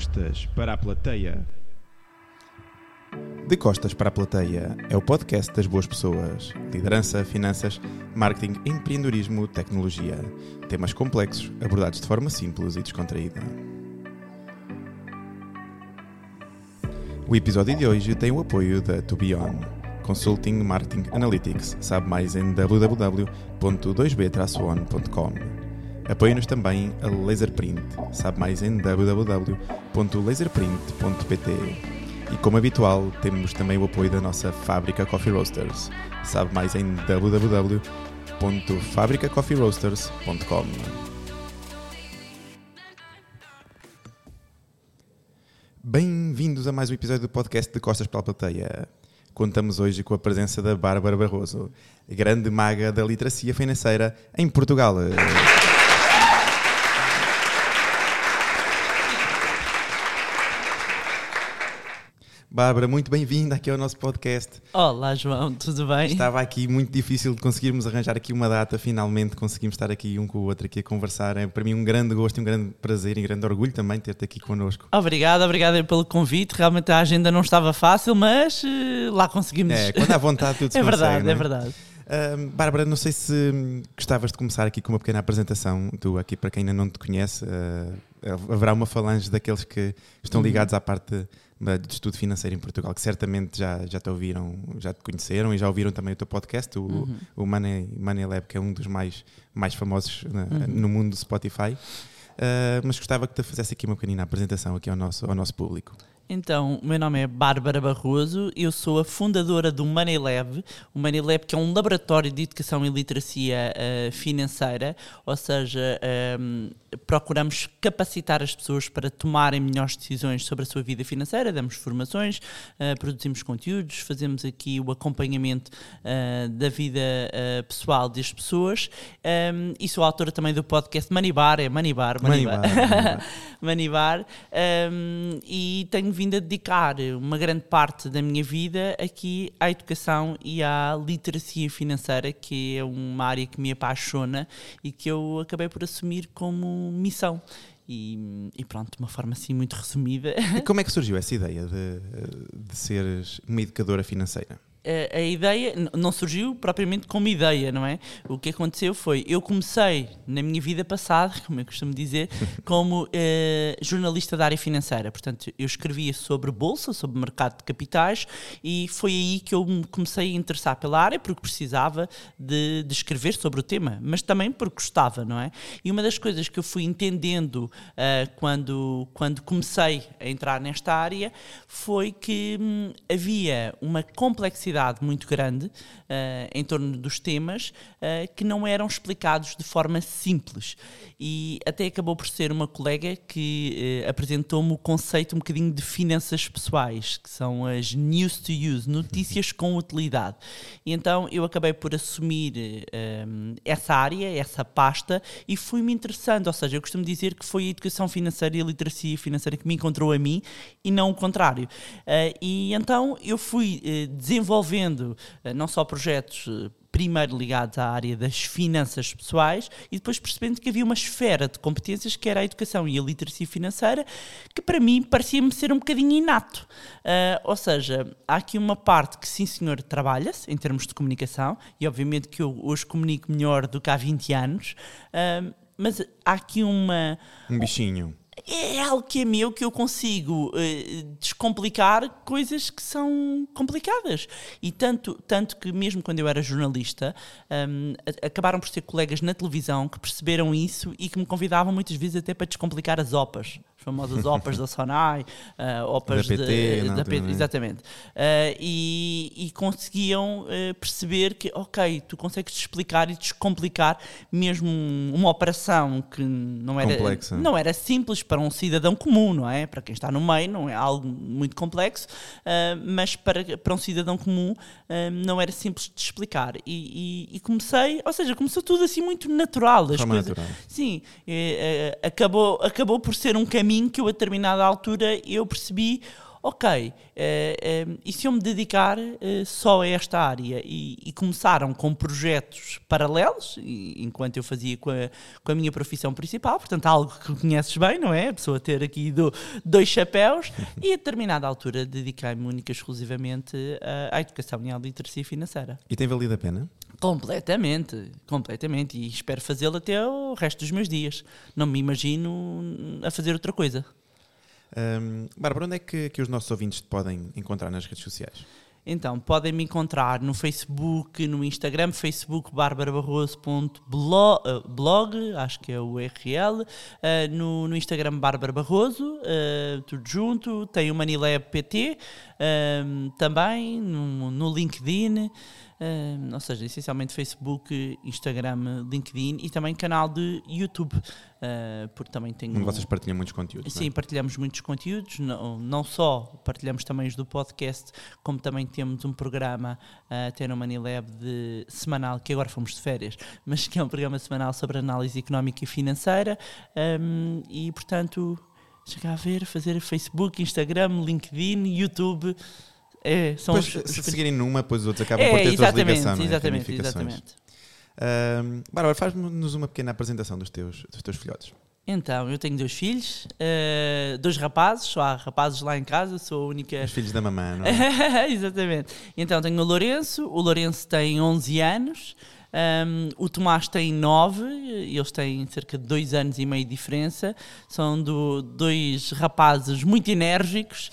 Costas para a plateia. De Costas para a Plateia é o podcast das boas pessoas. Liderança, finanças, marketing, empreendedorismo, tecnologia. Temas complexos abordados de forma simples e descontraída. O episódio de hoje tem o apoio da To Be On. Consulting Marketing Analytics. Sabe mais em www.2b-on.com. Apoia-nos também a Laserprint. Sabe mais em www.laserprint.pt. E como habitual, temos também o apoio da nossa fábrica Coffee Roasters. Sabe mais em www.fabricacoffeeroasters.com. Bem-vindos a mais um episódio do podcast de Costas para a Plateia. Contamos hoje com a presença da Bárbara Barroso, grande maga da literacia financeira em Portugal. Bárbara, muito bem-vinda aqui ao nosso podcast. Olá, João, tudo bem? Estava aqui muito difícil de conseguirmos arranjar aqui uma data, finalmente conseguimos estar aqui um com o outro aqui a conversar. É para mim um grande gosto e um grande prazer e um grande orgulho também ter-te aqui connosco. Obrigado, obrigado pelo convite. Realmente a agenda não estava fácil, mas uh, lá conseguimos. É, quando há vontade tudo se É consegue, verdade, não é verdade. Uh, Bárbara, não sei se gostavas de começar aqui com uma pequena apresentação. Tu, aqui para quem ainda não te conhece, uh, haverá uma falange daqueles que estão ligados à parte de estudo financeiro em Portugal, que certamente já, já te ouviram, já te conheceram e já ouviram também o teu podcast, o, o Money, Money Lab, que é um dos mais, mais famosos na- no mundo do Spotify. Uh, mas gostava que te fizesse aqui uma pequenina apresentação aqui ao nosso, ao nosso público. Então, o meu nome é Bárbara Barroso, eu sou a fundadora do Money Lab, o Money Lab que é um laboratório de educação e literacia eh, financeira, ou seja, ehm, procuramos capacitar as pessoas para tomarem melhores decisões sobre a sua vida financeira, damos formações, eh, produzimos conteúdos, fazemos aqui o acompanhamento eh, da vida pessoal das pessoas. Ehm, e sou autora também do podcast Money Bar, é Money Bar, Money, Money Bar. Bar, Money Bar. Manibar. Um, e tenho vindo a dedicar uma grande parte da minha vida aqui à educação e à literacia financeira, que é uma área que me apaixona e que eu acabei por assumir como missão. E, e pronto, de uma forma assim muito resumida. E como é que surgiu essa ideia de, de seres uma educadora financeira? A, a ideia não surgiu propriamente como ideia, não é? O que aconteceu foi, eu comecei na minha vida passada, como eu costumo dizer, como eh, jornalista da área financeira. Portanto, eu escrevia sobre bolsa, sobre mercado de capitais e foi aí que eu me comecei a interessar pela área porque precisava de, de escrever sobre o tema, mas também porque gostava, não é? E uma das coisas que eu fui entendendo ah, quando, quando comecei a entrar nesta área foi que hum, havia uma complexidade muito grande ah, em torno dos temas ah, que não eram explicados de forma simples. E até acabou por ser uma colega que eh, apresentou-me o conceito um bocadinho de finanças pessoais, que são as news to use, notícias com utilidade. E então eu acabei por assumir essa área, essa pasta, e fui-me interessando. Ou seja, eu costumo dizer que foi a educação financeira e a literacia financeira que me encontrou a mim e não o contrário. E então eu fui eh, desenvolvendo eh, não só projetos. eh, Primeiro ligados à área das finanças pessoais e depois percebendo que havia uma esfera de competências que era a educação e a literacia financeira, que para mim parecia-me ser um bocadinho inato. Ah, ou seja, há aqui uma parte que, sim senhor, trabalha-se em termos de comunicação, e obviamente que eu hoje comunico melhor do que há 20 anos, ah, mas há aqui uma, Um bichinho. É algo que é meu que eu consigo eh, descomplicar coisas que são complicadas. E tanto, tanto que, mesmo quando eu era jornalista, a- acabaram por ser colegas na televisão que perceberam isso e que me convidavam muitas vezes até para descomplicar as OPAs. As famosas OPAs da Sonai, eh, OPAs Da PT, de- na da PT, não exatamente. Eh, e, e conseguiam eh, perceber que, ok, tu consegues explicar e descomplicar mesmo um- uma operação que não era, Complexa. não era simples para um cidadão comum, não é? Para quem está no meio, não é algo muito complexo, ah, mas para, para um cidadão comum não era simples de explicar. E, e- e comecei, ou seja, começou tudo assim muito natural. As coisas, natural. Sim, acabou, acabou por ser um caminho que eu, a determinada altura, eu percebi. ok, eh, eh, e se eu me dedicar eh, só a esta área? E, e começaram com projetos paralelos, e- enquanto eu fazia com a, com a minha profissão principal, portanto, algo que conheces bem, não é? A pessoa ter aqui do- dois chapéus, e a determinada altura dediquei-me única e exclusivamente à, à educação e à literacia financeira. E tem valido a pena? Completamente, completamente. E espero fazê-lo até o resto dos meus dias. Não me imagino a fazer outra coisa. Hum, Bárbara, onde é que, que os nossos ouvintes te podem encontrar nas redes sociais? Então, podem me encontrar no Facebook, no Instagram, Facebook eh, blog, acho que é o URL, eh, no, no Instagram Bárbara Barroso, eh, tudo junto, tem o Manilab PT, eh, também no, no LinkedIn, eh, ou seja, essencialmente Facebook, Instagram, LinkedIn e também canal de YouTube, eh, porque também tenho... Vocês partilham muitos conteúdos. é? Sim, partilhamos muitos conteúdos, não, não só partilhamos também os do podcast, como também temos um programa ah, até no Manilab de semanal, que agora fomos de férias, mas que é um programa semanal sobre análise económica e financeira. ahm, e portanto, chegar a ver, fazer Facebook, Instagram, LinkedIn, YouTube. É, são Pois, os, os se seguirem numa, depois os outros acabam é, por ter exatamente, ligação, não é? exatamente, exatamente. Hum, Bárbara, faz-nos uma pequena apresentação dos teus, dos teus filhotes. Então, eu tenho dois filhos, ah, dois rapazes, só há rapazes lá em casa, sou a única Os filhos da mamã, não é? Exatamente. Então tenho o Lourenço, o Lourenço tem 11 anos, um, o Tomás tem 9, eles têm cerca de 2 anos e meio de diferença. São do- dois rapazes muito enérgicos,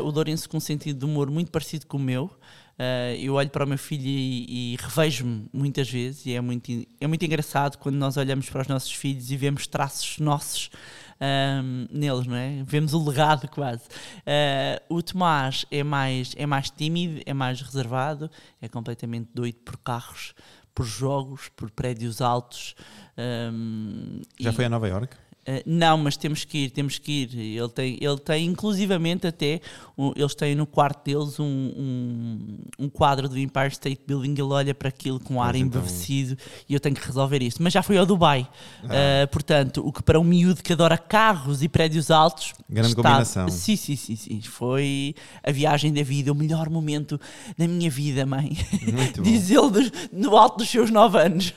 uh, o Lourenço com um sentido de humor muito parecido com o meu. Uh, eu olho para o meu filho e, e revejo-me muitas vezes, e é muito, é muito engraçado quando nós olhamos para os nossos filhos e vemos traços nossos ahm, neles, não é? Vemos o legado quase. Ah, o Tomás é mais, é mais tímido, é mais reservado, é completamente doido por carros, por jogos, por prédios altos. ahm, Já e- foi a Nova York? Uh, não, mas temos que ir, temos que ir. Ele tem, ele tem inclusivamente até, um, eles têm no quarto deles um, um, um quadro do Empire State Building, ele olha para aquilo com ar então. embevecido e eu tenho que resolver isso. Mas já foi ao Dubai. Ah. Uh, portanto, o que para um miúdo que adora carros e prédios altos... Grande está- combinação. Sim, sim, sim, sim. Foi a viagem da vida, o melhor momento da minha vida, mãe. Muito bom. Diz ele no alto dos seus nove anos.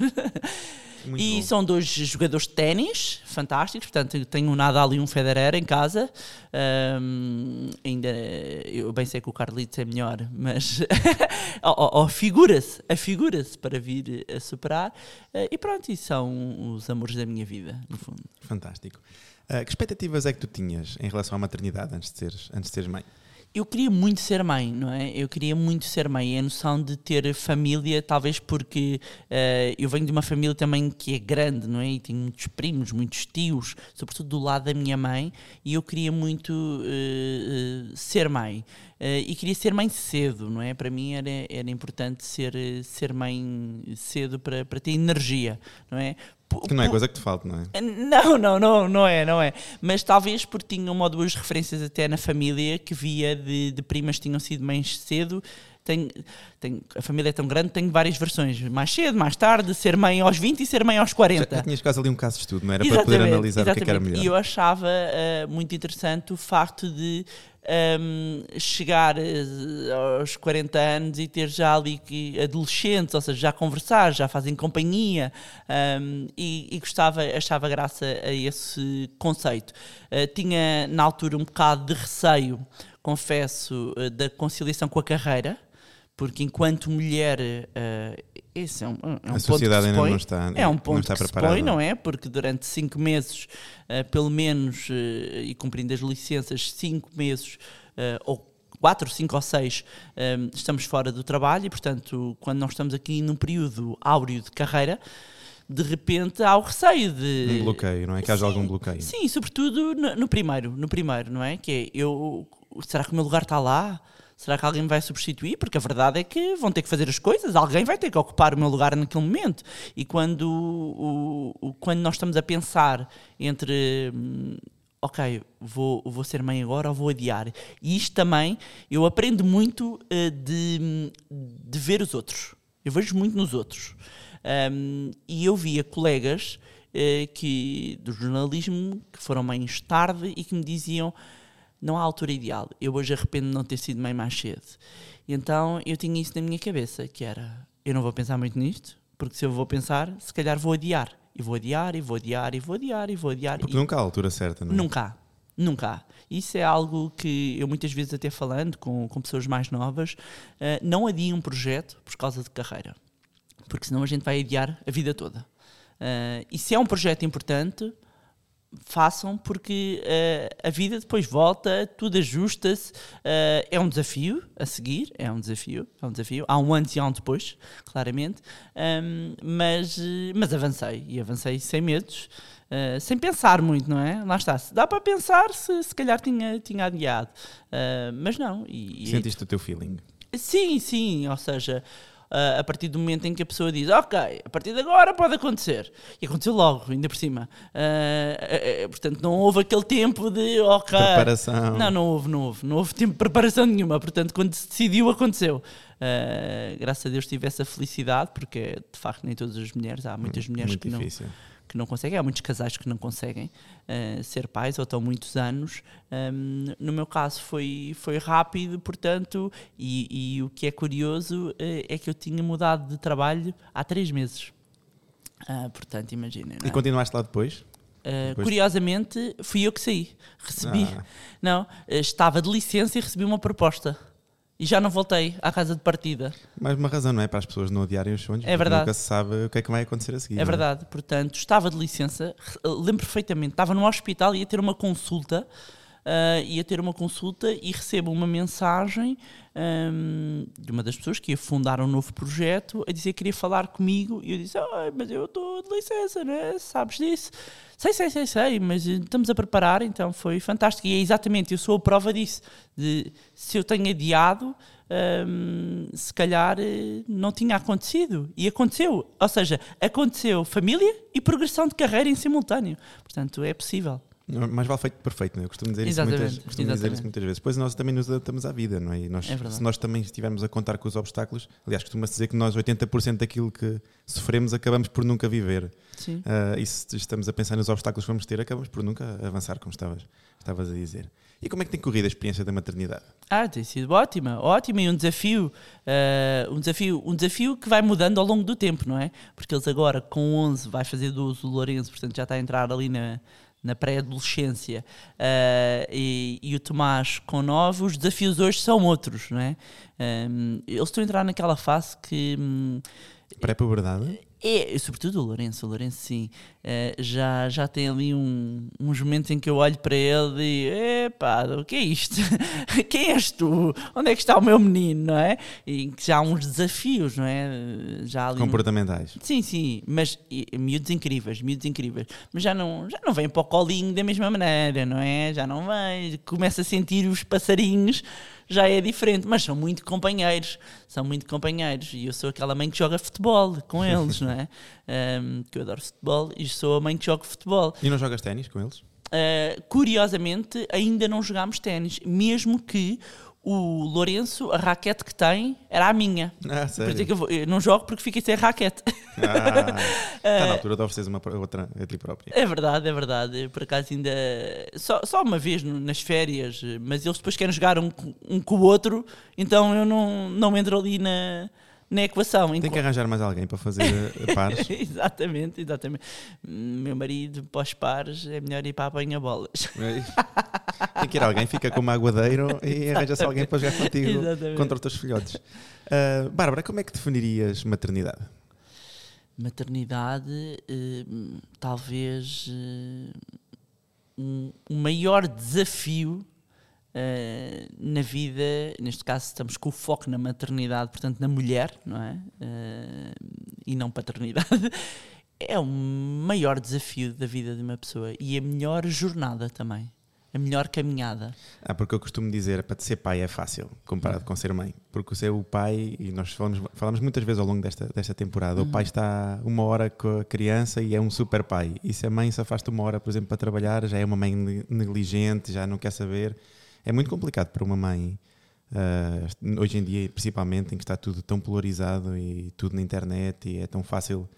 Muito e bom. são dois jogadores de ténis fantásticos. Portanto, tenho um Nadal e um Federer em casa. Ahm, ainda eu bem sei que o Carlitos é melhor, mas ó, figura-se, afigura-se para vir a superar. Ah, e pronto, e são os amores da minha vida, no fundo. Fantástico. Ah, que expectativas é que tu tinhas em relação à maternidade antes de seres, antes de seres mãe? Eu queria muito ser mãe, não é? Eu queria muito ser mãe. É a noção de ter família, talvez porque eh, eu venho de uma família também que é grande, não é? E tenho muitos primos, muitos tios, sobretudo do lado da minha mãe, e eu queria muito eh, eh, ser mãe. E queria ser mãe cedo, não é? Para mim era, era importante ser, ser mãe cedo para, para ter energia, não é? Que não é coisa que te falta, não é? não, não, não, não é, não é. Mas talvez porque tinha uma ou duas referências até na família que via de, de primas que tinham sido mães cedo. Tenho, tenho, a família é tão grande, tenho várias versões. Mais cedo, mais tarde, ser mãe aos 20 e ser mãe aos Já, 40. já tinhas quase ali um caso de estudo, não era? Para poder Exatamente, analisar o que é era exatamente. melhor. E eu achava eh, muito interessante o facto de ehm, chegar eh, aos 40 anos e ter já ali adolescentes, ou seja, já conversar, já fazem companhia ehm, e, e gostava, achava graça a esse conceito. Eh, tinha na altura um bocado de receio, confesso, da conciliação com a carreira. Porque enquanto mulher, eh, esse é um, é um A ponto sociedade que se ainda põe. não está, É um não ponto está que se preparada. põe, não é? Porque durante cinco meses, eh, pelo menos, eh, e cumprindo as licenças, cinco meses, ou quatro, cinco ou seis, eh, estamos fora do trabalho e, portanto, quando nós estamos aqui num período áureo de carreira, de repente há o receio de... Um bloqueio, não é? Que haja Sim, algum bloqueio. Sim, sobretudo no, no primeiro, no primeiro, não é? Que é, eu, será que o meu lugar está lá? Será que alguém me vai substituir? Porque a verdade é que vão ter que fazer as coisas, alguém vai ter que ocupar o meu lugar naquele momento. E quando, o, o- quando nós estamos a pensar entre, hum, ok, vou, vou ser mãe agora ou vou adiar, e isto também, eu aprendo muito eh, de, de ver os outros. Eu vejo muito nos outros. Um, e eu via colegas eh, que, do jornalismo que foram mães tarde e que me diziam não há altura ideal. Eu hoje arrependo de não ter sido mãe mais cedo. E então eu tinha isso na minha cabeça, que era, eu não vou pensar muito nisto, porque se eu vou pensar, se calhar vou adiar. E vou adiar, e vou adiar, e vou adiar, e vou adiar. Porque e nunca há a altura certa, não é? Nunca há. Nunca há. Isso é algo que eu muitas vezes até falando com, com pessoas mais novas, uh, não adiem um projeto por causa de carreira. Porque senão a gente vai adiar a vida toda. Uh, e se é um projeto importante, façam porque uh, a vida depois volta, tudo ajusta-se. Uh, é um desafio a seguir, é um desafio, é um desafio. Há um antes e há um depois, claramente. Um, mas, mas avancei e avancei sem medos. Uh, sem pensar muito, não é? Lá está. Dá para pensar se se calhar tinha, tinha adiado. mas não. E, Sentiste e, o teu feeling? Sim, sim. Ou seja, uh, a partir do momento em que a pessoa diz, ok, a partir de agora pode acontecer. E aconteceu logo, ainda por cima. Uh, uh, portanto, não houve aquele tempo de, ok. Preparação. Não, não houve, não houve. Não houve tempo de preparação nenhuma. Portanto, quando se decidiu, aconteceu. graças a Deus tive essa felicidade, porque de facto nem todas as mulheres, há muitas mulheres Muito que não. Que não conseguem, há muitos casais que não conseguem uh, ser pais ou estão muitos anos. Um, no meu caso foi, foi rápido, portanto, e, e o que é curioso uh, é que eu tinha mudado de trabalho há três meses. Uh, portanto, imaginem. E é? continuaste lá depois? depois? Curiosamente, fui eu que saí. Recebi. Ah. Não, estava de licença e recebi uma proposta e já não voltei à casa de partida. Mais uma razão, não é? Para as pessoas não odiarem os sonhos. É verdade. Nunca se sabe o que é que vai acontecer a seguir. É, é? verdade. Portanto, estava de licença, lembro perfeitamente, estava no hospital e ia ter uma consulta. Uh, ia ter uma consulta e recebo uma mensagem um, de uma das pessoas que ia fundar um novo projeto a dizer que queria falar comigo e eu disse, mas eu estou de licença, né? sabes disso? Sei, sei, sei, sei, mas estamos a preparar, então foi fantástico. E é exatamente, eu sou a prova disso. De, se eu tenho adiado, um, se calhar eh, não tinha acontecido. E aconteceu. Ou seja, aconteceu família e progressão de carreira em simultâneo. Portanto, é possível. Mais vale feito perfeito, não é? Eu costumo dizer, isso muitas, costumo dizer isso muitas vezes. Depois nós também nos adaptamos à vida, não é? E nós, é se nós também estivermos a contar com os obstáculos, aliás, costuma-se dizer que nós 80% daquilo que sofremos acabamos por nunca viver. Sim. Uh, e se estamos a pensar nos obstáculos que vamos ter, acabamos por nunca avançar, como estavas, estavas a dizer. E como é que tem corrido a experiência da maternidade? Ah, tem sido ótima, ótima e um desafio, uh, um desafio, um desafio que vai mudando ao longo do tempo, não é? Porque eles agora com 11 vai fazer 12 o Lourenço, portanto já está a entrar ali na na pré-adolescência uh, e, e, o Tomás com nove, os desafios hoje são outros, não é? Um, eles estão a entrar naquela fase que. Um, Pré-puberdade? É, sobretudo o Lourenço, o Lourenço sim, uh, já, já tem ali um, uns momentos em que eu olho para ele e epá, o que é isto? Quem és tu? Onde é que está o meu menino, não é? E que já há uns desafios, não é? Já Comportamentais. Um... Sim, sim, mas e, miúdos incríveis, miúdos incríveis, mas já não, já não vem para o colinho da mesma maneira, não é? Já não vem, começa a sentir os passarinhos já é diferente, mas são muito companheiros, são muito companheiros. E eu sou aquela mãe que joga futebol com eles, não é? Um, que eu adoro futebol e sou a mãe que joga futebol. E não jogas ténis com eles? Uh, curiosamente, ainda não jogámos ténis, mesmo que o Lourenço, a raquete que tem, era a minha. Ah, sério? É eu, vou, eu não jogo porque fiquei sem raquete. Ah, está na altura de oferecer uma outra a ti própria. É verdade, é verdade. Por acaso ainda. Só, só uma vez nas férias, mas eles depois querem jogar um, um com o outro, então eu não, não entro ali na na equação. Tem que arranjar mais alguém para fazer eh, pares. exatamente, exatamente. Meu marido, pós pares, é melhor ir para a banha-bolas. Tem que ir alguém, fica como aguadeiro e arranja-se alguém para jogar contigo exatamente. contra os teus filhotes. Uh, Bárbara, como é que definirias maternidade? Maternidade, uh, talvez uh, um, o maior desafio uh, na vida, neste caso estamos com o foco na maternidade, portanto na mulher, não é? Uh, e não paternidade, é o maior desafio da vida de uma pessoa e a melhor jornada também. A melhor caminhada. Ah, porque eu costumo dizer, para ser pai é fácil, comparado com ser mãe. Porque ser o pai, e nós falamos, falamos muitas vezes ao longo desta, desta temporada, uhum. o pai está uma hora com a criança e é um super pai. E se a mãe se afasta uma hora, por exemplo, para trabalhar, já é uma mãe negligente, já não quer saber é muito complicado para uma mãe, uh, hoje em dia, principalmente, em que está tudo tão polarizado e tudo na internet e é tão fácil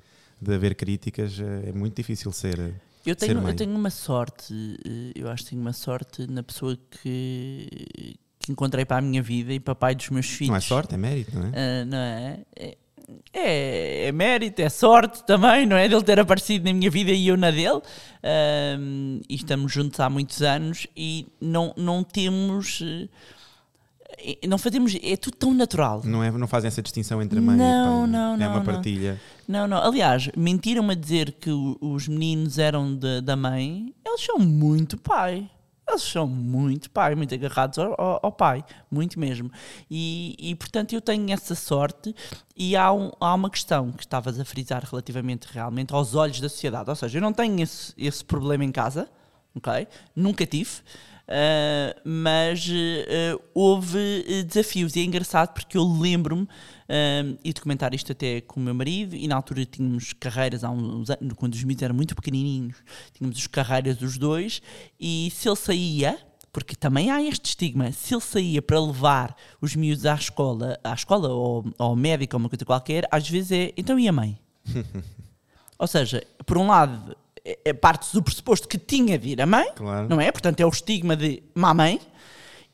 de haver críticas, uh, é muito difícil ser Eu tenho, eu tenho uma sorte, eh, eu acho que tenho uma sorte na pessoa que, que encontrei para a minha vida e para pai dos meus filhos. Não é sorte, é mérito, não é? Ah, não é? É, é, é mérito, é sorte também, não é? Dele ter aparecido na minha vida e eu na dele. Ahm, e estamos juntos há muitos anos e não, não temos. eh, Não fazemos. É tudo tão natural. Não, é, não fazem essa distinção entre a mãe Não, e pai. não, É não, uma não. partilha. Não, não. Aliás, mentiram-me a dizer que os meninos eram de- da mãe. Eles são muito pai. Eles são muito pai, muito agarrados ao, ao- pai, muito mesmo. E, e, portanto eu tenho essa sorte. E há, um- há uma questão que estavas a frisar relativamente realmente aos olhos da sociedade. Ou seja, eu não tenho esse, esse problema em casa, ok? Nunca tive. Uh, mas uh, houve uh, desafios e é engraçado porque eu lembro-me um, e de comentar isto até com o meu marido e na altura tínhamos carreiras há uns anos, quando os miúdos eram muito pequenininhos tínhamos as carreiras dos dois e se ele saía porque também há este estigma, se ele saía para levar os miúdos à escola, à escola ou ao médico ou uma coisa qualquer, às vezes é, então e a mãe? Ou seja, por um lado, é, é parte do pressuposto que tinha de ir a mãe, Claro. não é? Portanto, é o estigma de mamãe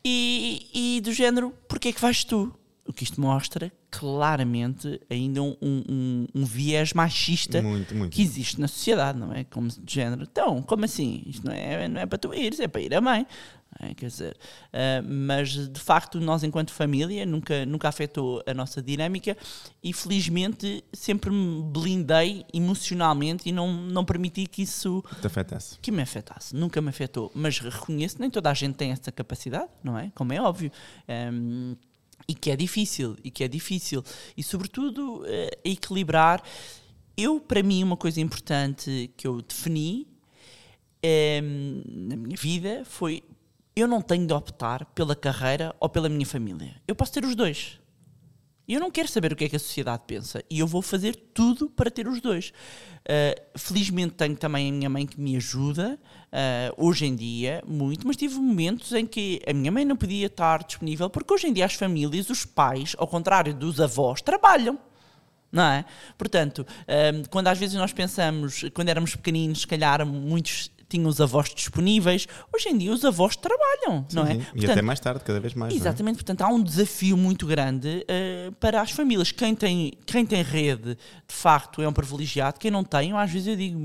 e, e do género, porquê é que vais tu? O que isto mostra claramente ainda um, um- um- viés machista Muito, muito. que existe na sociedade, não é? Como de género. Então, como assim? Isto não é, não é para tu ires, é para ir a mãe. É? Quer dizer, ah, mas de facto, nós, enquanto família, nunca, nunca afetou a nossa dinâmica e felizmente sempre me blindei emocionalmente e não, não permiti que isso Te afetasse. que me afetasse, nunca me afetou, mas reconheço, nem toda a gente tem essa capacidade, não é? Como é óbvio. Um, e que é difícil, e que é difícil. E sobretudo eh, equilibrar. Eu, para mim, uma coisa importante que eu defini em, na minha vida foi eu não tenho de optar pela carreira ou pela minha família. Eu posso ter os dois. Eu não quero saber o que é que a sociedade pensa. E eu vou fazer tudo para ter os dois. Uh, felizmente tenho também a minha mãe que me ajuda, uh, hoje em dia, muito, mas tive momentos em que a minha mãe não podia estar disponível, porque hoje em dia as famílias, os pais, ao contrário dos avós, trabalham. Não é? Portanto, um, quando às vezes nós pensamos, quando éramos pequeninos, se calhar muitos tinham os avós disponíveis, hoje em dia os avós trabalham, não é? Sim, E Portanto, até mais tarde, cada vez mais. é? Exatamente, portanto há um desafio muito grande eh, para as famílias. Quem tem, quem tem rede, de facto, é um privilegiado. Quem não tem, às vezes eu digo,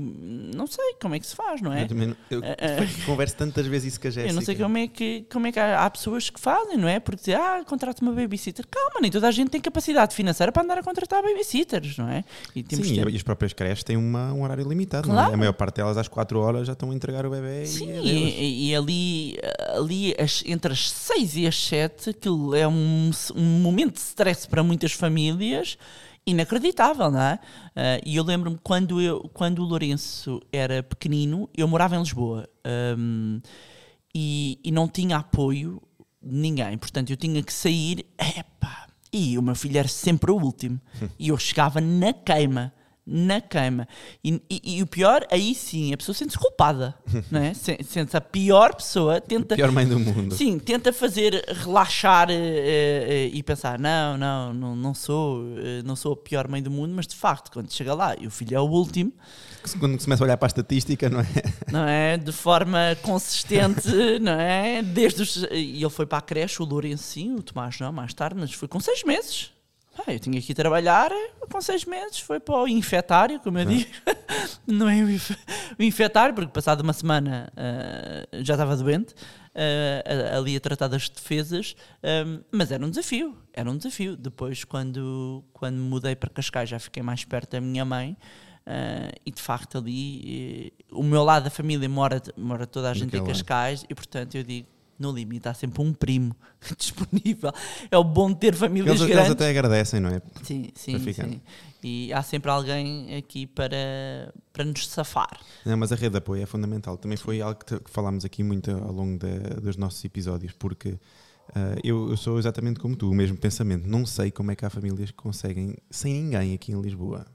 não sei como é que se faz, não é? Eu, também eu converso tantas vezes isso com a Jéssica. Eu não sei como é que, como é que há, há pessoas que fazem, não é? Porque dizer, ah, contrata uma babysitter. Calma, nem toda a gente tem capacidade financeira para andar a contratar babysitters, não é? E Sim, e as próprias creches têm uma- um horário limitado. não é? Claro. A maior parte delas, às 4 horas, já estão entregar o bebê Sim, e adeus. e, e ali, ali as- entre as 6 e as 7, aquilo é um, um momento de stress para muitas famílias inacreditável, não é? Ah, e eu lembro-me quando, eu, quando o Lourenço era pequenino, eu morava em Lisboa ahm, e, e não tinha apoio de ninguém, portanto eu tinha que sair, epá, e o meu filho era sempre o último, e eu chegava na queima. Na queima. E, e- e o pior, aí sim, a pessoa sente-se culpada. não é? Se- Sente-se a pior pessoa, tenta. Pior mãe do mundo. Sim, tenta fazer relaxar eh, eh, e pensar: não, não, não, não sou, eh, não sou a pior mãe do mundo, mas de facto, quando chega lá e o filho é o último, Quando começa a olhar para a estatística, não é? não é? De forma consistente, não é? Desde os, e ele foi para a creche, o Lourenço sim, o Tomás não, mais tarde, mas foi com seis meses. Ah, eu tinha que ir trabalhar eh, com seis meses, foi para o infetário, como eu digo. Não é o inf- o infetário, porque passado uma semana ah, já estava doente, ah, ali a tratar das defesas, ah, mas era um desafio, era um desafio. Depois, quando, quando mudei para Cascais, já fiquei mais perto da minha mãe. ah, e de facto ali eh, o meu lado da família mora, mora toda a gente em. Cascais e portanto eu digo no limite há sempre um primo disponível é o bom de ter famílias Eles, eles grandes até agradecem, não é? Sim, sim, sim. E há sempre alguém aqui para, para nos safar. Não, mas a rede de apoio é fundamental. Também foi algo que, falámos aqui muito ao longo da- dos nossos episódios, porque ah, eu, eu sou exatamente como tu, o mesmo pensamento. Não sei como é que há famílias que conseguem sem ninguém aqui em Lisboa.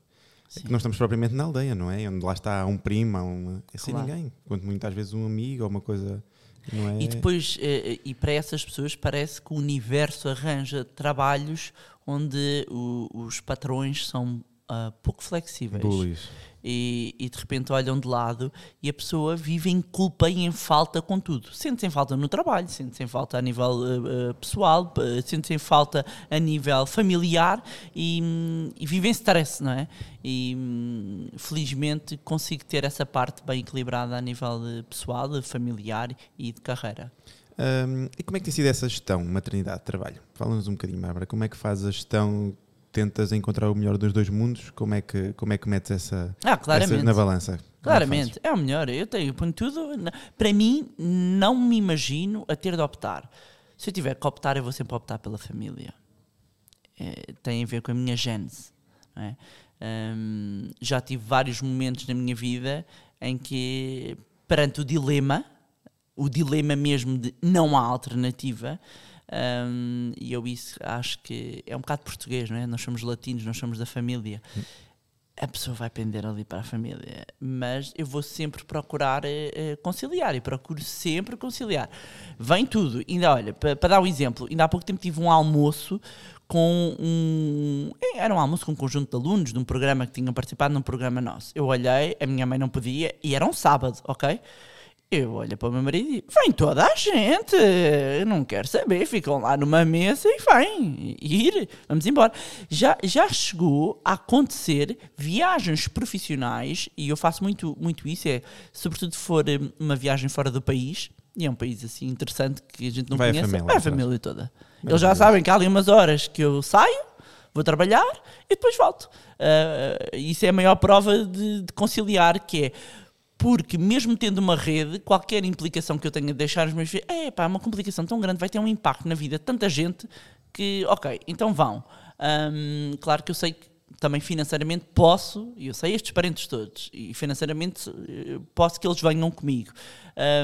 É que nós estamos propriamente na aldeia, não é? Onde lá está um primo, um, é sem Claro. ninguém. Quanto muitas vezes um amigo ou uma coisa. É? E depois, eh, e para essas pessoas, parece que o universo arranja trabalhos onde os patrões são ah, pouco flexíveis Bullies. e, e de repente olham de lado e a pessoa vive em culpa e em falta com tudo. Sente-se em falta no trabalho, sente-se em falta a nível eh, pessoal, sente-se em falta a nível familiar e, e vive em stress, não é? E hum, felizmente consigo ter essa parte bem equilibrada a nível pessoal, de familiar e de carreira. Hum, e como é que tem sido essa gestão, maternidade, trabalho? Fala-nos um bocadinho, Bárbara. Como é que faz a gestão? Tentas encontrar o melhor dos dois mundos? Como é que, como é que metes essa, Ah, claramente. essa na balança? É Claramente, é o melhor. Eu tenho, ponho tudo. Para mim, não me imagino a ter de optar. Se eu tiver que optar, eu vou sempre optar pela família. É, tem a ver com a minha gênese. é? Hum, já tive vários momentos na minha vida em que, perante o dilema, o dilema mesmo de não há alternativa, hum, e eu isso acho que é um bocado português, não é? Nós somos latinos, nós somos da família a pessoa vai pender ali para a família, mas eu vou sempre procurar eh, conciliar e procuro sempre conciliar. Vem tudo, ainda olha, para dar um exemplo, ainda há pouco tempo tive um almoço com um. eh, Era um almoço com um conjunto de alunos de um programa que tinham participado num programa nosso. Eu olhei, a minha mãe não podia e era um sábado, ok? Eu olho para o meu marido e vem toda a gente, eu não quero saber, ficam lá numa mesa e vem, ir, vamos embora. Já, já chegou a acontecer viagens profissionais, e eu faço muito, muito isso, é, sobretudo se for hum, uma viagem fora do país, e é um país assim interessante que a gente não Vai a conhece, família, vai a família toda. Eles já sabem que há ali umas horas que eu saio, vou trabalhar e depois volto. Ah, isso é a maior prova de, de conciliar, que é porque mesmo tendo uma rede, qualquer implicação que eu tenha de deixar os meus filhos, é pá, uma complicação tão grande, vai ter um impacto na vida de tanta gente que, ok, então vão. Hum, claro que eu sei que também financeiramente posso, e eu sei estes parentes todos, e financeiramente eh, posso que eles venham comigo.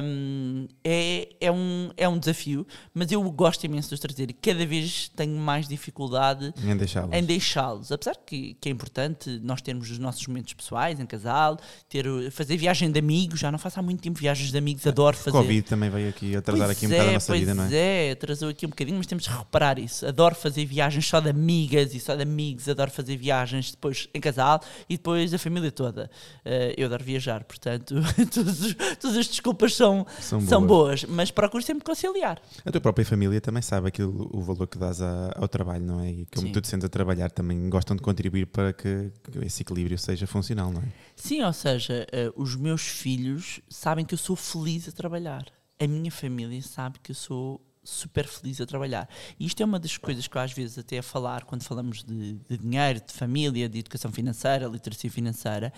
Hum, é, é, um, é um desafio, mas eu gosto imenso de os trazer e cada vez tenho mais dificuldade Em deixá-los. em deixá-los. Apesar que, que é importante nós termos os nossos momentos pessoais em casal, ter, fazer viagem de amigos, já não faço há muito tempo viagens de amigos, adoro fazer. Covid também veio aqui atrasar Pois aqui um bocado a é, nossa pois vida, não é? é, atrasou aqui um bocadinho, mas temos de reparar isso. Adoro fazer viagens só de amigas e só de amigos, adoro fazer viagens depois em casal e depois a família toda. Eh, eu adoro viajar, portanto, todos os- todas as desculpas são, São são, boas. boas. mas procuro sempre conciliar. A tua própria família também sabe aquilo, o valor que dás a- ao trabalho, não é? E como Sim. tu te sentes a trabalhar também gostam de contribuir para que, que esse equilíbrio seja funcional, não é? Sim, ou seja, eh, os meus filhos sabem que eu sou feliz a trabalhar. A minha família sabe que eu sou super feliz a trabalhar. E isto é uma das coisas que eu às vezes até a falar quando falamos de, de dinheiro, de família, de educação financeira, literacia financeira.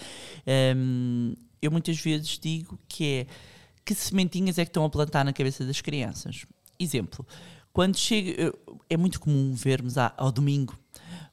Hum, eu muitas vezes digo que é que sementinhas é que estão a plantar na cabeça das crianças. Exemplo, quando chega, é muito comum vermos ao domingo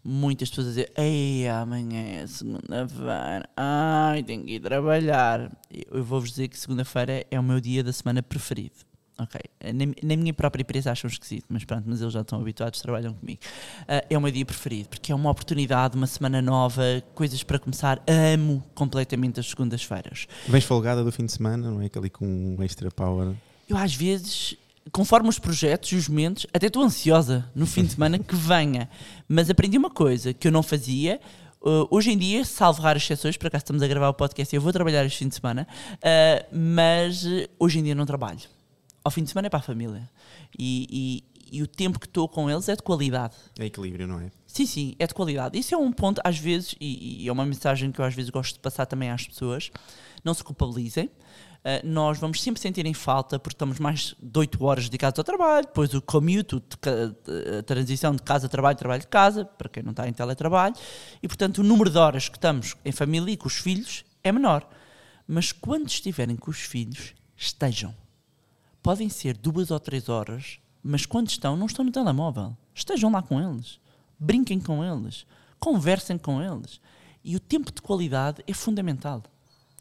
muitas pessoas a dizer Ei, amanhã é segunda-feira, ai, tenho que ir trabalhar. Eu vou-vos dizer que segunda-feira é o meu dia da semana preferido. Ok, na, na minha própria empresa acham esquisito, mas pronto, mas eles já estão habituados, trabalham comigo. Ah, é o meu dia preferido, porque é uma oportunidade, uma semana nova, coisas para começar. Amo completamente as segundas-feiras. Vens folgada do fim de semana, não é? Que ali com um extra power. Eu às vezes, conforme os projetos e os momentos, até estou ansiosa no fim de semana que venha. Mas aprendi uma coisa que eu não fazia. Uh, hoje em dia, salvo raras exceções, por acaso estamos a gravar o podcast e eu vou trabalhar este fim de semana, uh, mas uh, hoje em dia não trabalho. Ao fim de semana é para a família. E, e- e o tempo que estou com eles é de qualidade. É equilíbrio, não é? Sim, sim, é de qualidade. Isso é um ponto, às vezes, e, e é uma mensagem que eu às vezes gosto de passar também às pessoas: não se culpabilizem. Uh, nós vamos sempre sentir em falta porque estamos mais de 8 horas dedicados ao trabalho, depois o commute, a transição de casa a trabalho, trabalho de casa, para quem não está em teletrabalho, e portanto o número de horas que estamos em família e com os filhos é menor. Mas quando estiverem com os filhos, estejam. Podem ser duas ou três horas, mas quando estão, não estão no telemóvel. Estejam lá com eles. Brinquem com eles. Conversem com eles. E o tempo de qualidade é fundamental.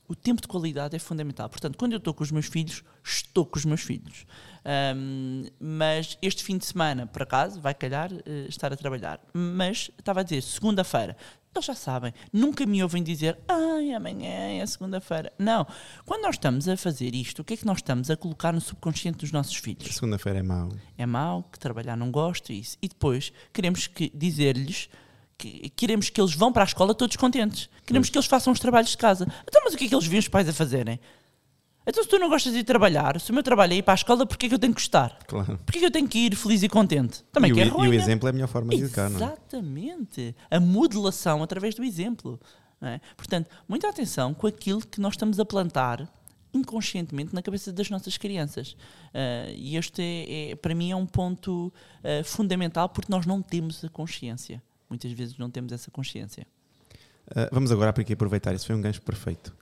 O tempo de qualidade é fundamental. Portanto, quando eu estou com os meus filhos, estou com os meus filhos. Ahm, mas este fim de semana, por acaso, vai calhar eh, estar a trabalhar. Mas estava a dizer, segunda-feira, eles já sabem, nunca me ouvem dizer, ai, amanhã é segunda-feira. Não. Quando nós estamos a fazer isto, o que é que nós estamos a colocar no subconsciente dos nossos filhos? Segunda-feira é mau. é mau, que trabalhar não gosto, isso. E depois queremos que dizer-lhes que queremos que eles vão para a escola todos contentes. Queremos que eles façam os trabalhos de casa. Então, mas o que é que eles veem os pais a fazerem? Então, se tu não gostas de ir trabalhar, se o meu trabalho é ir para a escola, porquê é que eu tenho que gostar? Claro. Porquê é que eu tenho que ir feliz e contente? Também e, que é e o ruim. exemplo é a melhor forma de educar, não é? Exatamente. A modelação através do exemplo. é? Portanto, muita atenção com aquilo que nós estamos a plantar inconscientemente na cabeça das nossas crianças. Uh, e este, é, é, para mim, é um ponto uh, fundamental porque nós não temos a consciência. Muitas vezes não temos essa consciência. Uh, vamos agora aqui aproveitar, isso foi um gancho perfeito.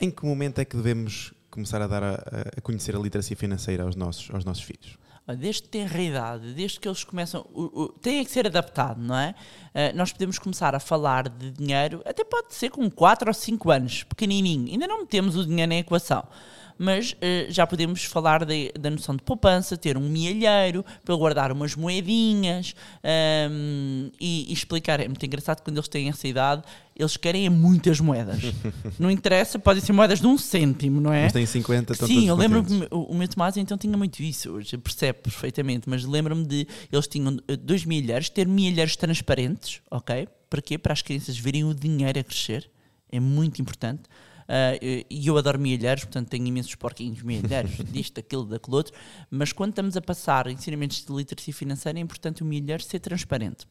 Em que momento é que devemos começar a dar a, a conhecer a literacia financeira aos nossos, aos nossos filhos? desde que tenra idade, desde que eles começam, o, o, tem que ser adaptado, não é? Uh, nós podemos começar a falar de dinheiro, até pode ser com 4 ou 5 anos, pequenininho, ainda não metemos o dinheiro na equação mas uh, já podemos falar de, da noção de poupança, ter um mielheiro para guardar umas moedinhas um, e, e, explicar. É muito engraçado quando eles têm essa idade, eles querem muitas moedas. não interessa, podem ser moedas de um cêntimo, não é? Mas têm 50, estão Sim, eu lembro-me o, o meu Tomás então tinha muito isso, hoje percebe perfeitamente, mas lembro-me de eles tinham eh, dois milheiros, ter milheiros transparentes, ok? Para quê? Para as crianças verem o dinheiro a crescer. É muito importante. Uh, e eu adoro milhares, portanto tenho imensos porquinhos milhares, disto, daquilo, daquele outro. Mas quando estamos a passar ensinamentos de literacia financeira, é importante o milhar ser transparente.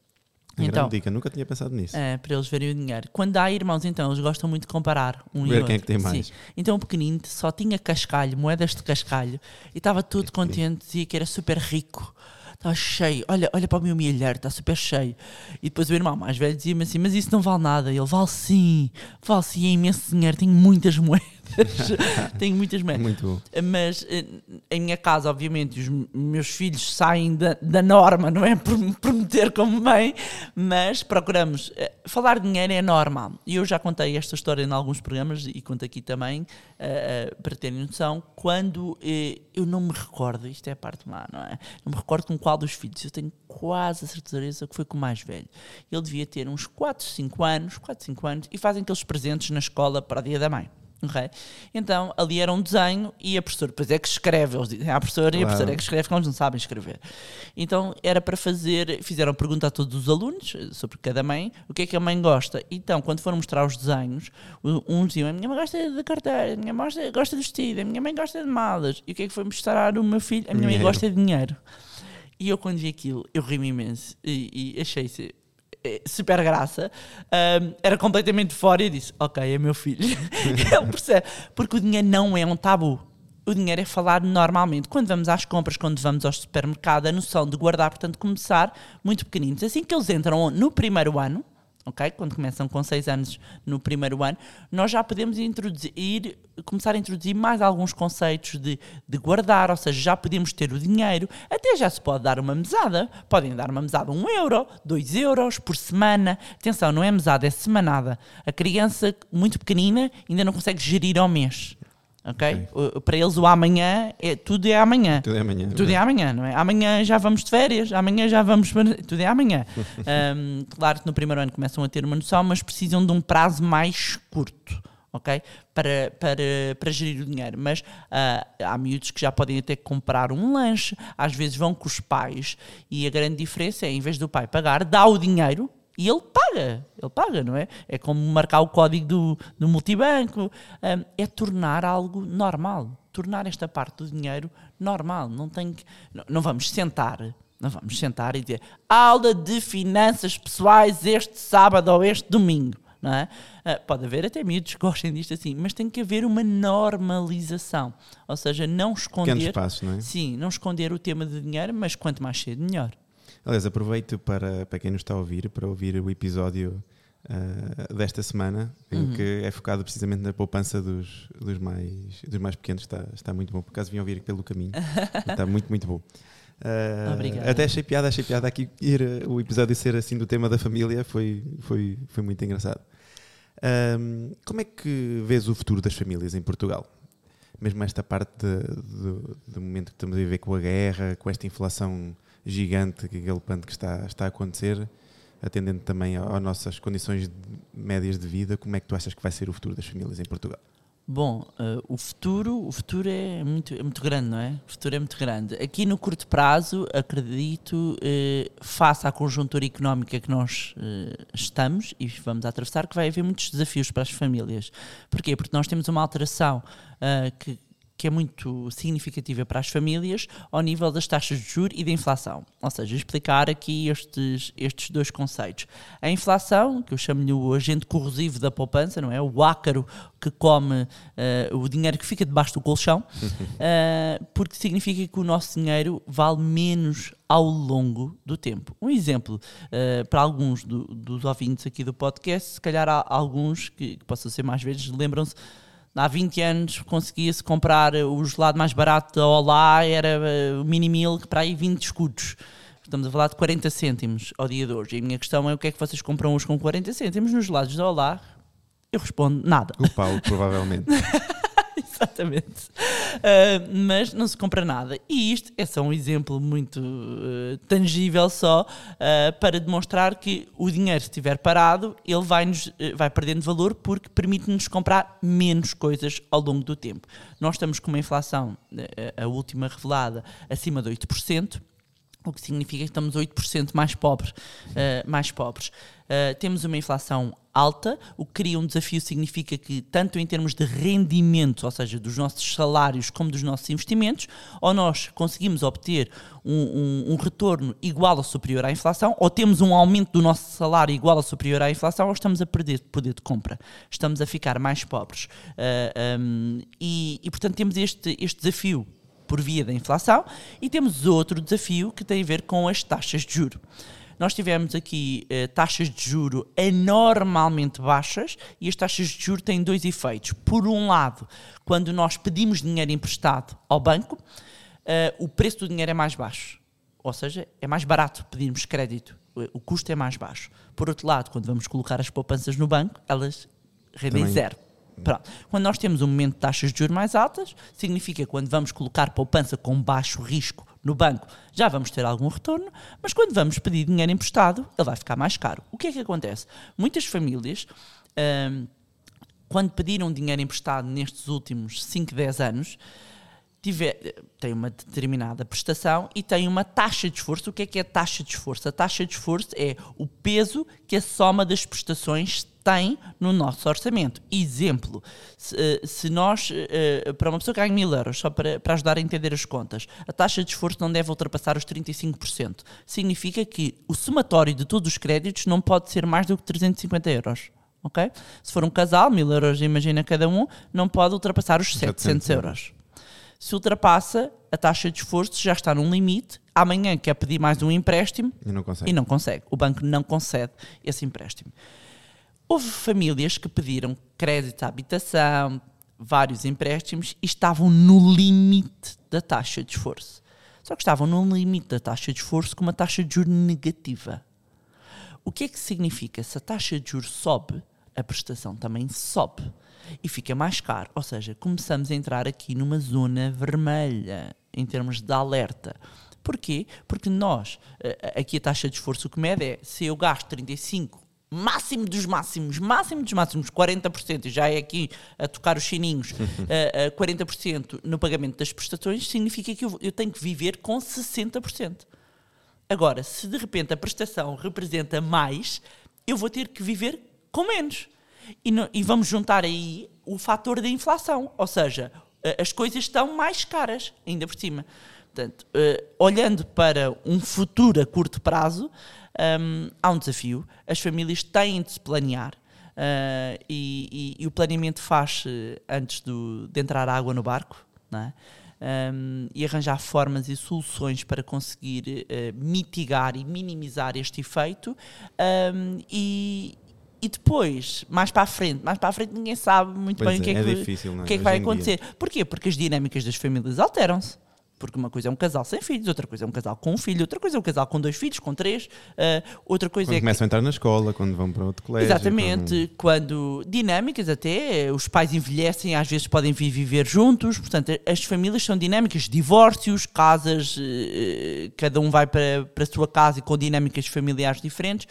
É então, grande dica, nunca tinha pensado nisso. É, para eles verem o dinheiro. Quando há irmãos, então, eles gostam muito de comparar um Ver e quem é que tem mais. Sim. Então o pequenino só tinha cascalho, moedas de cascalho, e estava todo contente, dizia que era super rico está cheio, olha, olha para o meu milheiro, está super cheio. E depois o irmão mais velho dizia-me assim, mas isso não vale nada. Ele, vale sim, vale sim, é imenso dinheiro, tenho muitas moedas. tenho muitas moedas. Muito. Mas eh, em minha casa, obviamente, os meus filhos saem da, da norma, não é por me prometer como mãe, mas procuramos. Eh, falar de dinheiro é normal. E eu já contei esta história em alguns programas e conto aqui também, uh, para terem noção, quando eu não me recordo, isto é a parte má, não é? Não me recordo com qual dos filhos, eu tenho quase a certeza que foi com o mais velho. Ele devia ter uns 4, 5 anos, 4, 5 anos, e fazem aqueles presentes na escola para o dia da mãe. Okay? Então, ali era um desenho e a professora, depois é que escreve, eles dizem, a professora claro. e a professora é que escreve, porque eles não sabem escrever. Então, era para fazer, fizeram pergunta a todos os alunos sobre cada mãe, o que é que a mãe gosta. Então, quando foram mostrar os desenhos, uns diziam, a minha mãe gosta de carteira, a minha mãe gosta de vestido, a minha mãe gosta de malas. E o que é que foi mostrar o meu filho? A minha dinheiro. mãe gosta de dinheiro. E eu, quando vi aquilo, eu ri-me imenso e, e achei-se super graça, um, era completamente fora e disse: Ok, é meu filho. Ele percebe. Porque o dinheiro não é um tabu. O dinheiro é falado normalmente. Quando vamos às compras, quando vamos ao supermercado, a noção de guardar, portanto, começar muito pequeninos. Assim que eles entram no primeiro ano, ok? Quando começam com 6 anos no primeiro ano, nós já podemos introduzir, começar a introduzir mais alguns conceitos de, de guardar, ou seja, já podemos ter o dinheiro, até já se pode dar uma mesada, podem dar uma mesada um euro, dois euros por semana, atenção, não é mesada, é semanada. A criança muito pequenina ainda não consegue gerir ao mês. Okay? okay? Para eles o amanhã é tudo é amanhã. Tudo é amanhã. Tudo é, é amanhã, não é? Amanhã já vamos de férias, amanhã já vamos tudo é amanhã. um, claro que no primeiro ano começam a ter uma noção, mas precisam de um prazo mais curto. ok Para, para, para gerir o dinheiro. Mas uh, há miúdos que já podem até comprar um lanche, às vezes vão com os pais, e a grande diferença é, em vez do pai pagar, dá o dinheiro e ele paga, ele paga, não é? É como marcar o código do, do multibanco, um, é tornar algo normal, tornar esta parte do dinheiro normal. Não tem que, não, não vamos sentar, não vamos sentar e dizer aula de finanças pessoais este sábado ou este domingo. Não é? Uh, pode haver até miúdos que gostem disto assim, mas tem que haver uma normalização. Ou seja, não esconder. Passos, não é? Sim, não esconder o tema de dinheiro, mas quanto mais cedo, melhor. Aliás, aproveito para, para quem nos está a ouvir, para ouvir o episódio uh, desta semana, uhum. que é focado precisamente na poupança dos, dos, mais, dos mais pequenos. Está, está muito bom. Por acaso vim ouvir pelo caminho. está muito, muito bom. Uh, até achei piada, achei piada aqui ir, o episódio ser assim do tema da família, foi, foi, foi muito engraçado. Um, como é que vês o futuro das famílias em Portugal? Mesmo esta parte de, de, do momento que estamos a viver com a guerra, com esta inflação gigante, galopante que está, está a acontecer, atendendo também às nossas condições médias de vida, como é que tu achas que vai ser o futuro das famílias em Portugal? Bom, uh, o futuro, o futuro é muito, é muito grande, não é? O futuro é muito grande. Aqui no curto prazo, acredito, uh, face à conjuntura económica que nós uh, estamos e vamos atravessar, que vai haver muitos desafios para as famílias. Porquê? Porque nós temos uma alteração que que é muito significativa para as famílias ao nível das taxas de juros e da inflação. Ou seja, explicar aqui estes, estes dois conceitos. A inflação, que eu chamo-lhe o agente corrosivo da poupança, não é? O ácaro que come uh, o dinheiro que fica debaixo do colchão, uh, porque significa que o nosso dinheiro vale menos ao longo do tempo. Um exemplo, uh, para alguns do, dos ouvintes aqui do podcast, se calhar há alguns que, que possam ser mais vezes, lembram-se há 20 anos conseguia-se comprar o gelado mais barato da Olá, era eh, o mini milk para aí 20 escudos. Estamos a falar de 40 cêntimos ao dia de hoje. E a minha questão é o que é que vocês compram hoje com 40 cêntimos nos gelados da Olá? Eu respondo nada. O Paulo, provavelmente. Exatamente. Uh, mas não se compra nada. E isto é só um exemplo muito uh, tangível só uh, para demonstrar que o dinheiro, se estiver parado, ele vai, -nos, vai perdendo valor porque permite-nos comprar menos coisas ao longo do tempo. Nós estamos com uma inflação, a última revelada, acima de 8% o que significa que estamos 8% mais pobres. Uh, mais pobres. Uh, temos uma inflação alta, o que cria um desafio significa que, tanto em termos de rendimento, ou seja, dos nossos salários, como dos nossos investimentos, ou nós conseguimos obter um, um, um retorno igual ou superior à inflação, ou temos um aumento do nosso salário igual ou superior à inflação, ou estamos a perder poder de compra. Estamos a ficar mais pobres. Uh, ah, um, e, e, portanto, temos este, este desafio por via da inflação, e temos outro desafio que tem a ver com as taxas de juro. Nós tivemos aqui eh, taxas de juro anormalmente baixas e as taxas de juro têm dois efeitos. Por um lado, quando nós pedimos dinheiro emprestado ao banco, eh, o preço do dinheiro é mais baixo. Ou seja, é mais barato pedirmos crédito. O custo é mais baixo. Por outro lado, quando vamos colocar as poupanças no banco, elas rendem zero. Pronto. Quando nós temos um momento de taxas de juros mais altas, significa que quando vamos colocar poupança com baixo risco no banco, já vamos ter algum retorno, mas quando vamos pedir dinheiro emprestado, ele vai ficar mais caro. O que é que acontece? Muitas famílias, hum, quando pediram dinheiro emprestado nestes últimos 5, 10 anos, tiver, tem uma determinada prestação e tem uma taxa de esforço. O que é que é a taxa de esforço? A taxa de esforço é o peso que a soma das prestações tem no nosso orçamento. Exemplo, se, eh, se nós, eh, para uma pessoa que ganha mil euros, só para, para ajudar a entender as contas, a taxa de esforço não deve ultrapassar os 35%. Significa que o somatório de todos os créditos não pode ser mais do que 350 euros. Okay? Se for um casal, mil euros, imagina cada um, não pode ultrapassar os 700 euros. Se ultrapassa, a taxa de esforço já está num limite. Amanhã quer pedir mais um empréstimo e não consegue. E não consegue. O banco não concede esse empréstimo. Houve famílias que pediram crédito à habitação, vários empréstimos e estavam no limite da taxa de esforço. Só que estavam no limite da taxa de esforço com uma taxa de juros negativa. O que é que significa? Se a taxa de juros sobe, a prestação também sobe e fica mais caro. Ou seja, começamos a entrar aqui numa zona vermelha em termos de alerta. Porquê? Porque nós, eh, aqui a taxa de esforço que mede é se eu gasto 35 máximo dos máximos, máximo dos máximos, 40%, já é aqui a tocar os chininhos, uh, uh, 40% no pagamento das prestações, significa que eu, eu tenho que viver com 60%. Agora, se de repente a prestação representa mais, eu vou ter que viver com menos. E, no, e vamos juntar aí o fator da inflação, ou seja, as coisas estão mais caras, ainda por cima. Portanto, uh, olhando para um futuro a curto prazo, um, há um desafio. As famílias têm de se planear. Uh, e, e, e, o planeamento faz antes do, de entrar água no barco é? um, e arranjar formas e soluções para conseguir uh, mitigar e minimizar este efeito um, e, e depois, mais para a frente, mais para a frente ninguém sabe muito pois bem é, o que é, é que, difícil, é? que, é que vai acontecer. Dia. Porquê? Porque as dinâmicas das famílias alteram-se. Porque uma coisa é um casal sem filhos, outra coisa é um casal com um filho, outra coisa é um casal com dois filhos, com três, uh, outra coisa quando é. começam que... a entrar na escola, quando vão para outro colégio. Exatamente, quando... quando. dinâmicas até, os pais envelhecem, às vezes podem vir viver juntos, portanto, as famílias são dinâmicas, divórcios, casas, uh, cada um vai para, para a sua casa e com dinâmicas familiares diferentes,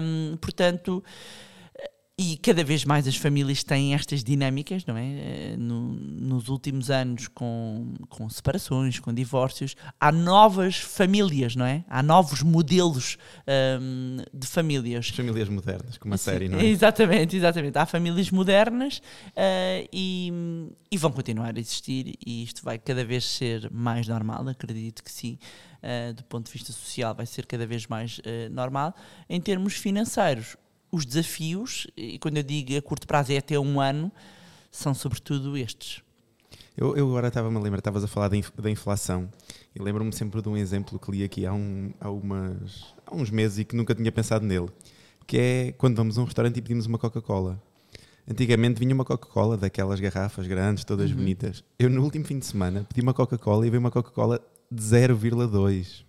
um, portanto e cada vez mais as famílias têm estas dinâmicas, não é? No, nos últimos anos, com, com separações, com divórcios, há novas famílias, não é? Há novos modelos um, de famílias. Famílias modernas, como a série, não é? Exatamente, exatamente. Há famílias modernas uh, e, e, vão continuar a existir, e isto vai cada vez ser mais normal, acredito que sim. Uh, do ponto de vista social, vai ser cada vez mais uh, normal. Em termos financeiros, os desafios, e quando eu digo a curto prazo é até um ano, são sobretudo estes. Eu, eu agora estava-me a lembrar, estavas a falar da, inf da inflação e lembro-me sempre de um exemplo que li aqui há, um, há, umas, há uns meses e que nunca tinha pensado nele, que é quando vamos a um restaurante e pedimos uma Coca-Cola. Antigamente vinha uma Coca-Cola daquelas garrafas grandes, todas uhum. bonitas. Eu no último fim de semana pedi uma Coca-Cola e veio uma Coca-Cola de 0,2.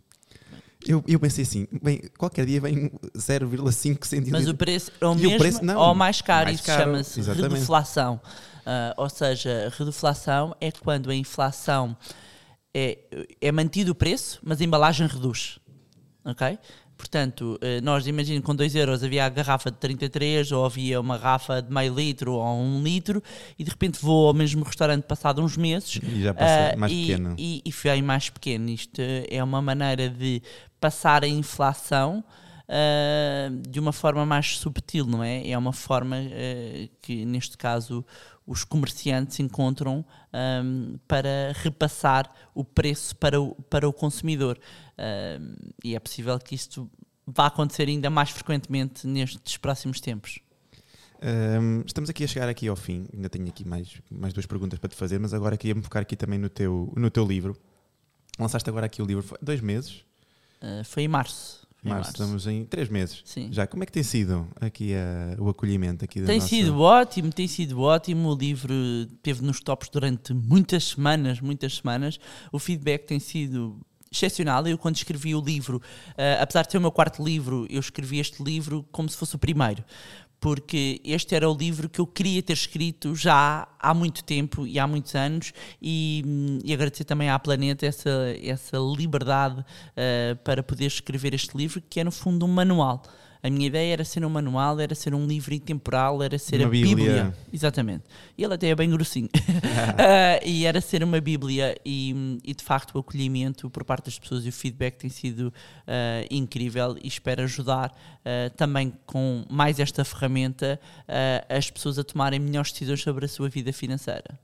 Eu, eu pensei assim, bem, qualquer dia vem 0,5 centímetros. Mas o preço é o mesmo o preço, não, ou mais caro, mais isso chama-se reduflação. Uh, ou seja, reduflação é quando a inflação é, é mantido o preço, mas a embalagem reduz. Ok? Portanto, eh, nós imagino com 2 euros havia a garrafa de 33 ou havia uma garrafa de meio litro ou um litro e de repente vou ao mesmo restaurante passado uns meses e já passa uh, mais e, pequeno. E, e foi mais pequeno. Isto é uma maneira de passar a inflação uh, de uma forma mais subtil, não é? É uma forma uh, que, neste caso, os comerciantes encontram um, para repassar o preço para o, para o consumidor. Um, e é possível que isto vá acontecer ainda mais frequentemente nestes próximos tempos. Um, estamos aqui a chegar aqui ao fim. Ainda tenho aqui mais, mais duas perguntas para te fazer, mas agora queria me focar aqui também no teu, no teu livro. Lançaste agora aqui o livro, foi dois meses? Uh, foi em março. Março, estamos em três meses. Sim. Já, como é que tem sido aqui uh, o acolhimento aqui Tem nossa... sido ótimo, tem sido ótimo. O livro teve nos tops durante muitas semanas, muitas semanas. O feedback tem sido excepcional. Eu, quando escrevi o livro, uh, apesar de ser o meu quarto livro, eu escrevi este livro como se fosse o primeiro porque este era o livro que eu queria ter escrito já há muito tempo e há muitos anos e, e agradecer também à Planeta essa, essa liberdade uh, para poder escrever este livro que é no fundo um manual a minha ideia era ser um manual, era ser um livro intemporal, era ser uma a bíblia. bíblia. Exatamente. E ele até é bem grossinho. uh, e era ser uma Bíblia e, e, de facto o acolhimento por parte das pessoas e o feedback tem sido uh, incrível e espero ajudar uh, também com mais esta ferramenta as pessoas a tomarem melhores decisões sobre a sua vida financeira.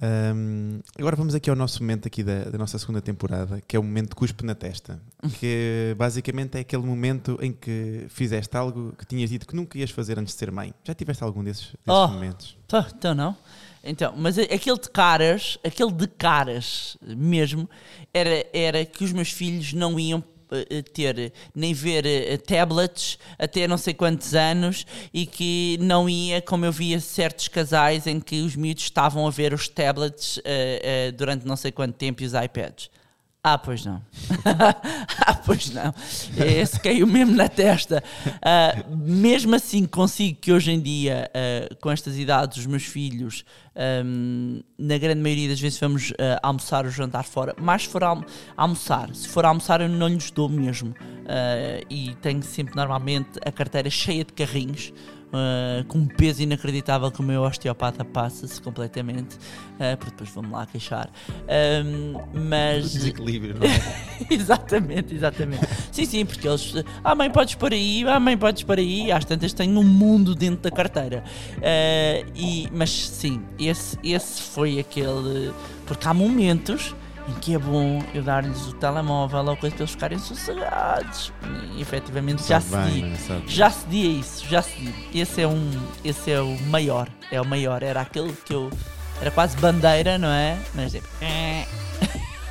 Um, agora vamos aqui ao nosso momento aqui da, da, nossa segunda temporada, que é o momento de cuspe na testa. Que basicamente é aquele momento em que fizeste algo que tinhas dito que nunca ias fazer antes de ser mãe. Já tiveste algum desses, desses oh, momentos? Tá, então não. Então, mas aquele de caras, aquele de caras mesmo, era, era que os meus filhos não iam ter nem ver eh, tablets até não sei quantos anos e que não ia, como eu via certos casais em que os miúdos estavam a ver os tablets uh, uh, durante não sei quanto tempo e os iPads. Ah, pois não. ah, pois não. Esse caiu mesmo na testa. Uh, mesmo assim, consigo que hoje em dia, uh, com estas idades, os meus filhos, um, na grande maioria das vezes, vamos uh, almoçar ou jantar fora. Mas se for almo almoçar, se for almoçar, eu não lhes dou mesmo. e tenho sempre, normalmente, a carteira cheia de carrinhos uh, com um peso inacreditável que o meu osteopata passa-se completamente, uh, porque depois vamos lá queixar. Um, mas. Desequilíbrio, não é? exatamente, exatamente. sim, sim, porque eles. Ah, mãe, podes por aí, ah, mãe, podes por aí. Às tantas tenho um mundo dentro da carteira. Uh, e, mas sim, esse, esse foi aquele. Porque há momentos em que é bom eu dar-lhes o telemóvel ou coisa para eles ficarem sossegados. E efetivamente já cedi. Né? Já cedi a isso, já cedi. Esse é um. Esse é o maior. É o maior. Era aquele que eu. Era quase bandeira, não é? Mas tipo.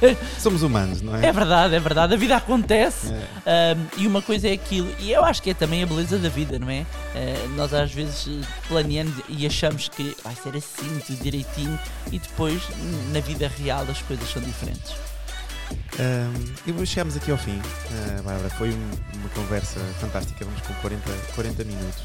Somos humanos, não é? É verdade, é verdade. A vida acontece é. um, e uma coisa é aquilo. E eu acho que é também a beleza da vida, não é? Uh, nós às vezes planeamos e achamos que vai ser assim, tudo direitinho, e depois na vida real as coisas são diferentes. Um, e chegamos aqui ao fim, uh, Bárbara. Foi um, uma conversa fantástica. Vamos com 40, 40 minutos.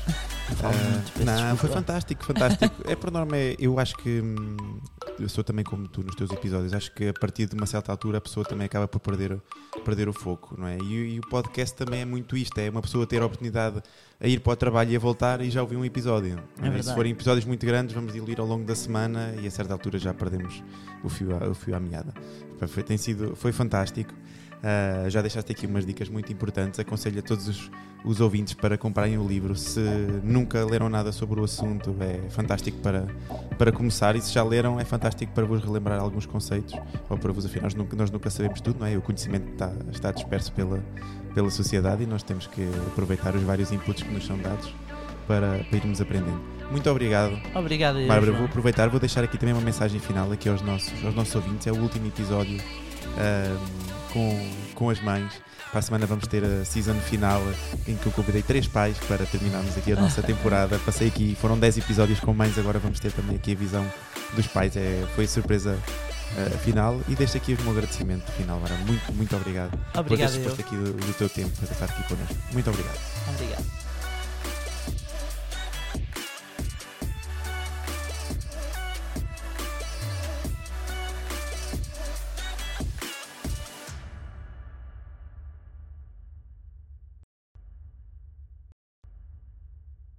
Uh, não, foi fantástico, fantástico. é por norma, é, eu acho que hum, eu sou também como tu nos teus episódios. Acho que a partir de uma certa altura a pessoa também acaba por perder perder o foco, não é? E, e, o podcast também é muito isto, é uma pessoa ter a oportunidade a ir para o trabalho e a voltar e já ouvir um episódio. É é? Se forem episódios muito grandes, vamos diluir ao longo da semana e a certa altura já perdemos o fio, à, o fio à meada. Foi, tem sido, foi fantástico. Uh, já deixaste aqui umas dicas muito importantes. Aconselho a todos os, os, ouvintes para comprarem o livro. Se nunca leram nada sobre o assunto, é fantástico para, para começar. E se já leram, é fantástico para vos relembrar alguns conceitos ou para vos afirmar. Nós nunca, nós nunca sabemos tudo, não é? O conhecimento está, está disperso pela, pela sociedade e nós temos que aproveitar os vários inputs que nos são dados para, para irmos aprendendo. Muito obrigado. Obrigado, Bárbara. Vou aproveitar, vou deixar aqui também uma mensagem final aqui aos nossos, aos nossos ouvintes. É o último episódio. Um, com, com as mães. Para a semana vamos ter a season final em que eu convidei três pais para terminarmos aqui a nossa temporada. Passei aqui, foram 10 episódios com mães, agora vamos ter também aqui a visão dos pais. É, foi surpresa uh, final e deixo aqui o meu agradecimento final. Agora, muito, muito obrigado, obrigado por teres aqui do, do teu tempo para estar aqui connosco. Muito obrigado. Obrigado.